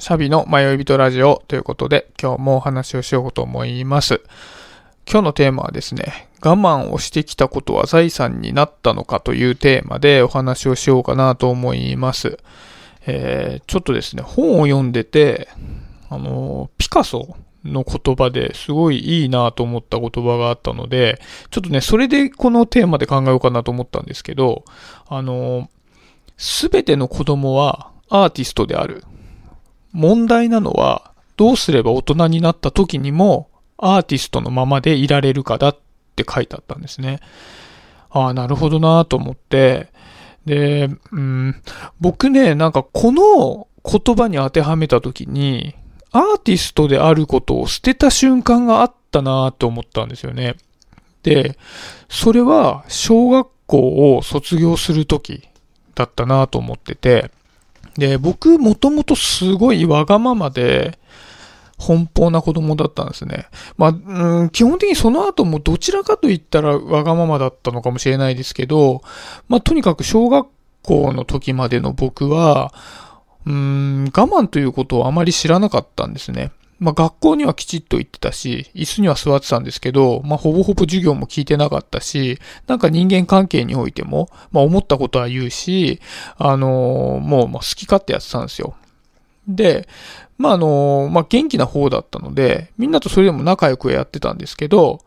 シャビの迷い人ラジオということで、今日もお話をしようと思います。今日のテーマはですね、我慢をしてきたことは財産になったのかというテーマでお話をしようかなと思います。えー、ちょっとですね、本を読んでて、あの、ピカソの言葉ですごいいいなと思った言葉があったので、ちょっとね、それでこのテーマで考えようかなと思ったんですけど、あの、すべての子供はアーティストである。問題なのは、どうすれば大人になった時にもアーティストのままでいられるかだって書いてあったんですね。ああ、なるほどなと思って、で、うん、僕ね、なんかこの言葉に当てはめた時に、アーティストであることを捨てた瞬間があったなと思ったんですよね。で、それは小学校を卒業する時だったなと思ってて、で、僕もともとすごいわがままで、奔放な子供だったんですね。まあ、うん、基本的にその後もどちらかと言ったらわがままだったのかもしれないですけど、まあ、とにかく小学校の時までの僕は、うん、我慢ということをあまり知らなかったんですね。まあ、学校にはきちっと行ってたし、椅子には座ってたんですけど、まあ、ほぼほぼ授業も聞いてなかったし、なんか人間関係においても、まあ、思ったことは言うし、あのー、もう、ま好き勝手やってたんですよ。で、まあ、あのー、まあ、元気な方だったので、みんなとそれでも仲良くやってたんですけど、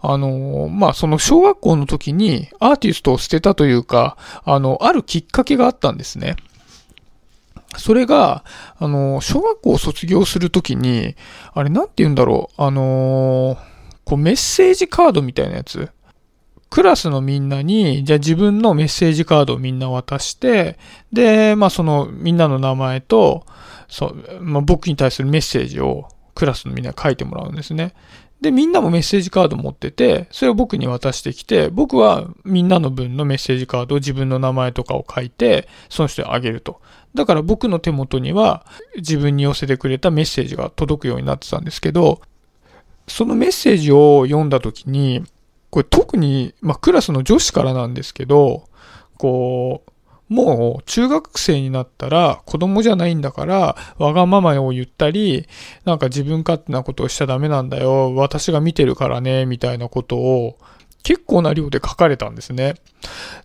あのー、まあ、その小学校の時にアーティストを捨てたというか、あの、あるきっかけがあったんですね。それが、あの、小学校を卒業するときに、あれなんて言うんだろう、あのこうメッセージカードみたいなやつ。クラスのみんなに、じゃあ自分のメッセージカードをみんな渡して、で、まあそのみんなの名前と、そう、まあ僕に対するメッセージをクラスのみんなに書いてもらうんですね。で、みんなもメッセージカード持ってて、それを僕に渡してきて、僕はみんなの分のメッセージカードを自分の名前とかを書いて、その人にあげると。だから僕の手元には自分に寄せてくれたメッセージが届くようになってたんですけど、そのメッセージを読んだ時に、これ特に、まあ、クラスの女子からなんですけど、こう、もう中学生になったら子供じゃないんだからわがままを言ったり、なんか自分勝手なことをしちゃダメなんだよ、私が見てるからね、みたいなことを結構な量で書かれたんですね。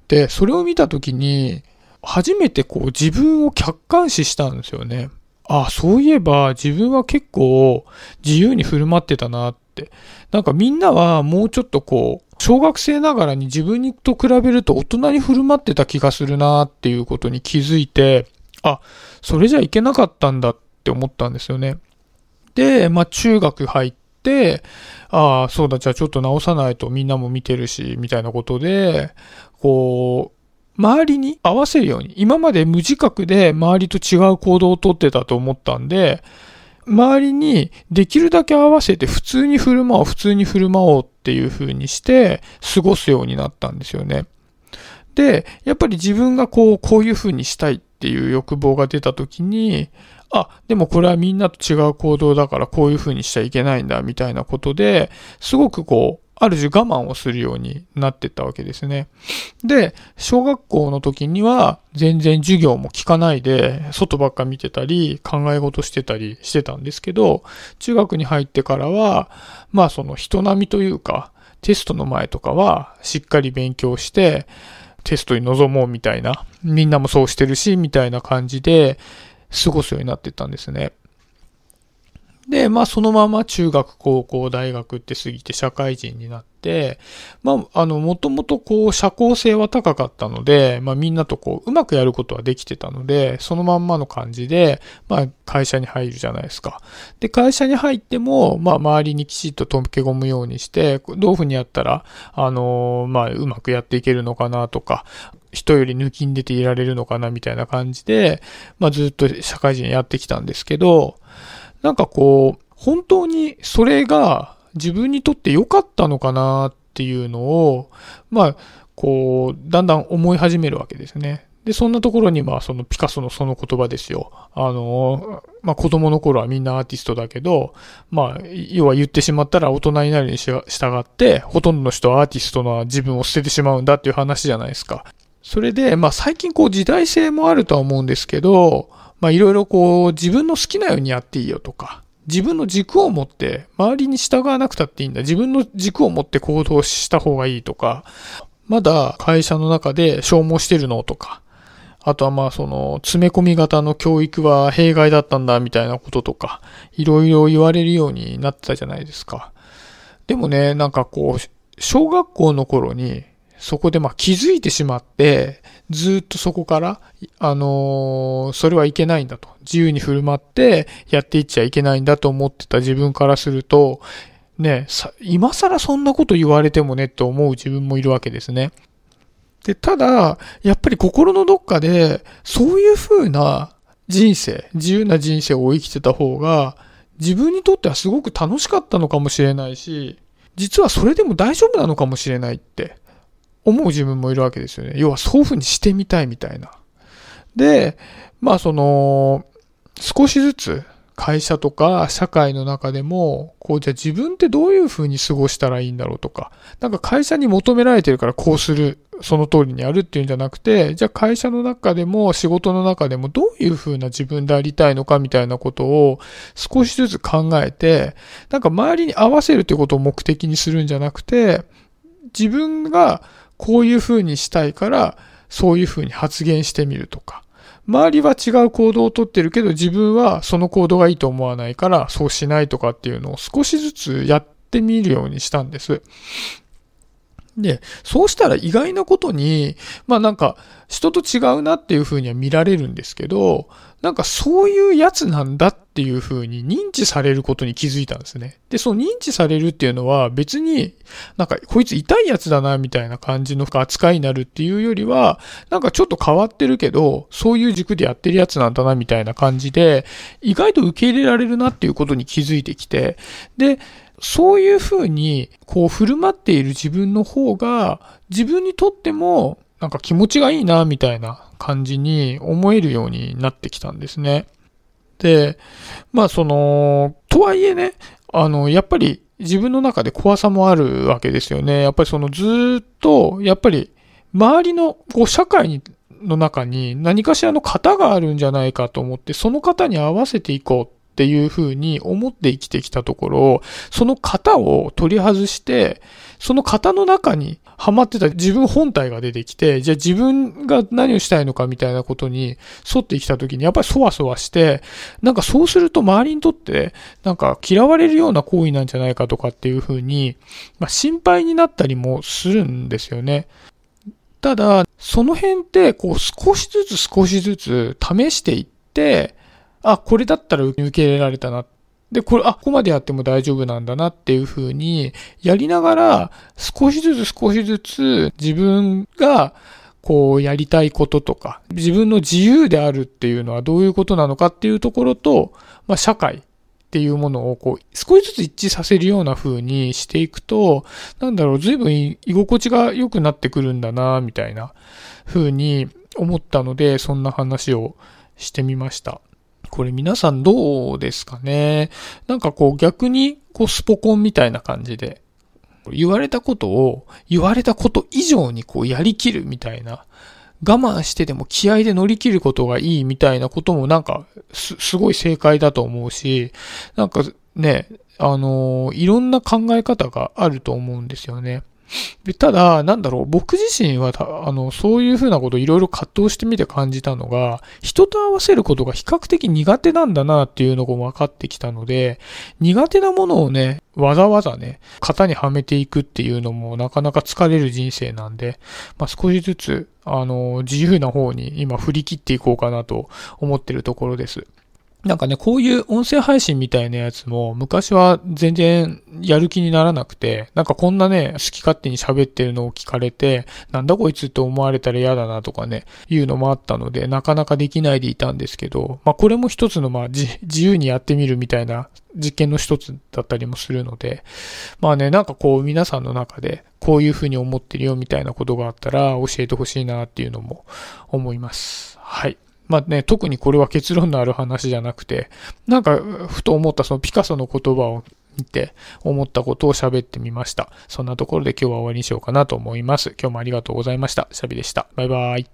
で、それを見たときに、初めてこう自分を客観視したんですよね。あ、そういえば自分は結構自由に振る舞ってたなって。なんかみんなはもうちょっとこう、小学生ながらに自分と比べると大人に振る舞ってた気がするなっていうことに気づいて、あ、それじゃいけなかったんだって思ったんですよね。で、まあ中学入って、ああ、そうだ、じゃあちょっと直さないとみんなも見てるし、みたいなことで、こう、周りに合わせるように、今まで無自覚で周りと違う行動をとってたと思ったんで、周りにできるだけ合わせて普通に振る舞おう、普通に振る舞おうっていう風にして過ごすようになったんですよね。で、やっぱり自分がこう、こういう風にしたいっていう欲望が出た時に、あ、でもこれはみんなと違う行動だからこういう風にしちゃいけないんだみたいなことで、すごくこう、ある種我慢をするようになってったわけですね。で、小学校の時には全然授業も聞かないで、外ばっか見てたり、考え事してたりしてたんですけど、中学に入ってからは、まあその人並みというか、テストの前とかはしっかり勉強して、テストに臨もうみたいな、みんなもそうしてるし、みたいな感じで過ごすようになってったんですね。で、まあそのまま中学、高校、大学って過ぎて社会人になって、まああの、もともとこう社交性は高かったので、まあみんなとこううまくやることはできてたので、そのまんまの感じで、まあ会社に入るじゃないですか。で、会社に入っても、まあ周りにきちっと溶け込むようにして、どういうふうにやったら、あのまあうまくやっていけるのかなとか、人より抜きん出ていられるのかなみたいな感じで、まあずっと社会人やってきたんですけど、なんかこう、本当にそれが自分にとって良かったのかなっていうのを、まあ、こう、だんだん思い始めるわけですね。で、そんなところに、まあ、そのピカソのその言葉ですよ。あの、まあ、子供の頃はみんなアーティストだけど、まあ、要は言ってしまったら大人になるに従って、ほとんどの人はアーティストの自分を捨ててしまうんだっていう話じゃないですか。それで、まあ、最近こう時代性もあるとは思うんですけど、まあいろいろこう自分の好きなようにやっていいよとか、自分の軸を持って周りに従わなくたっていいんだ。自分の軸を持って行動した方がいいとか、まだ会社の中で消耗してるのとか、あとはまあその詰め込み型の教育は弊害だったんだみたいなこととか、いろいろ言われるようになってたじゃないですか。でもね、なんかこう、小学校の頃にそこでまあ気づいてしまって、ずっとそこから、あのー、それはいけないんだと。自由に振る舞ってやっていっちゃいけないんだと思ってた自分からすると、ね、さ、今更そんなこと言われてもねって思う自分もいるわけですね。で、ただ、やっぱり心のどっかで、そういう風な人生、自由な人生を生きてた方が、自分にとってはすごく楽しかったのかもしれないし、実はそれでも大丈夫なのかもしれないって思う自分もいるわけですよね。要はそういう風にしてみたいみたいな。で、まあその、少しずつ会社とか社会の中でも、こうじゃあ自分ってどういう風に過ごしたらいいんだろうとか、なんか会社に求められてるからこうする、その通りにやるっていうんじゃなくて、じゃあ会社の中でも仕事の中でもどういう風な自分でありたいのかみたいなことを少しずつ考えて、なんか周りに合わせるってことを目的にするんじゃなくて、自分がこういう風にしたいから、そういう風に発言してみるとか、周りは違う行動をとってるけど自分はその行動がいいと思わないからそうしないとかっていうのを少しずつやってみるようにしたんです。で、そうしたら意外なことに、まあなんか人と違うなっていう風には見られるんですけど、なんかそういうやつなんだっっていう風に認知されることに気づいたんですね。で、その認知されるっていうのは別になんかこいつ痛いやつだなみたいな感じの扱いになるっていうよりは、なんかちょっと変わってるけど、そういう軸でやってるやつなんだなみたいな感じで、意外と受け入れられるなっていうことに気づいてきて、で、そういう風に、こう振る舞っている自分の方が、自分にとっても、なんか気持ちがいいな、みたいな感じに思えるようになってきたんですね。で、まあその、とはいえね、あの、やっぱり自分の中で怖さもあるわけですよね。やっぱりそのずっと、やっぱり周りのこう社会にの中に何かしらの型があるんじゃないかと思って、その型に合わせていこうっていうふうに思って生きてきたところ、その型を取り外して、その型の中にハマってた自分本体が出てきて、じゃあ自分が何をしたいのかみたいなことに沿ってきた時にやっぱりそわそわして、なんかそうすると周りにとってなんか嫌われるような行為なんじゃないかとかっていうふうに、まあ、心配になったりもするんですよね。ただ、その辺ってこう少しずつ少しずつ試していって、あ、これだったら受け入れられたな。で、これ、あ、ここまでやっても大丈夫なんだなっていう風に、やりながら、少しずつ少しずつ自分が、こう、やりたいこととか、自分の自由であるっていうのはどういうことなのかっていうところと、まあ、社会っていうものを、こう、少しずつ一致させるような風にしていくと、なんだろう、随分居心地が良くなってくるんだな、みたいな風に思ったので、そんな話をしてみました。これ皆さんどうですかね？なんかこう逆にこうスポコンみたいな感じで、言われたことを言われたこと以上にこうやりきるみたいな、我慢してでも気合で乗り切ることがいいみたいなこともなんかす、すごい正解だと思うし、なんかね、あのいろんな考え方があると思うんですよね。でただ、なんだろう、僕自身は、あの、そういうふうなことをいろいろ葛藤してみて感じたのが、人と合わせることが比較的苦手なんだなっていうのが分かってきたので、苦手なものをね、わざわざね、型にはめていくっていうのもなかなか疲れる人生なんで、まあ、少しずつ、あの、自由な方に今振り切っていこうかなと思ってるところです。なんかね、こういう音声配信みたいなやつも昔は全然やる気にならなくて、なんかこんなね、好き勝手に喋ってるのを聞かれて、なんだこいつって思われたら嫌だなとかね、いうのもあったので、なかなかできないでいたんですけど、まあこれも一つのまあ自由にやってみるみたいな実験の一つだったりもするので、まあね、なんかこう皆さんの中でこういうふうに思ってるよみたいなことがあったら教えてほしいなっていうのも思います。はい。まあね、特にこれは結論のある話じゃなくて、なんか、ふと思ったそのピカソの言葉を見て、思ったことを喋ってみました。そんなところで今日は終わりにしようかなと思います。今日もありがとうございました。シャビでした。バイバイ。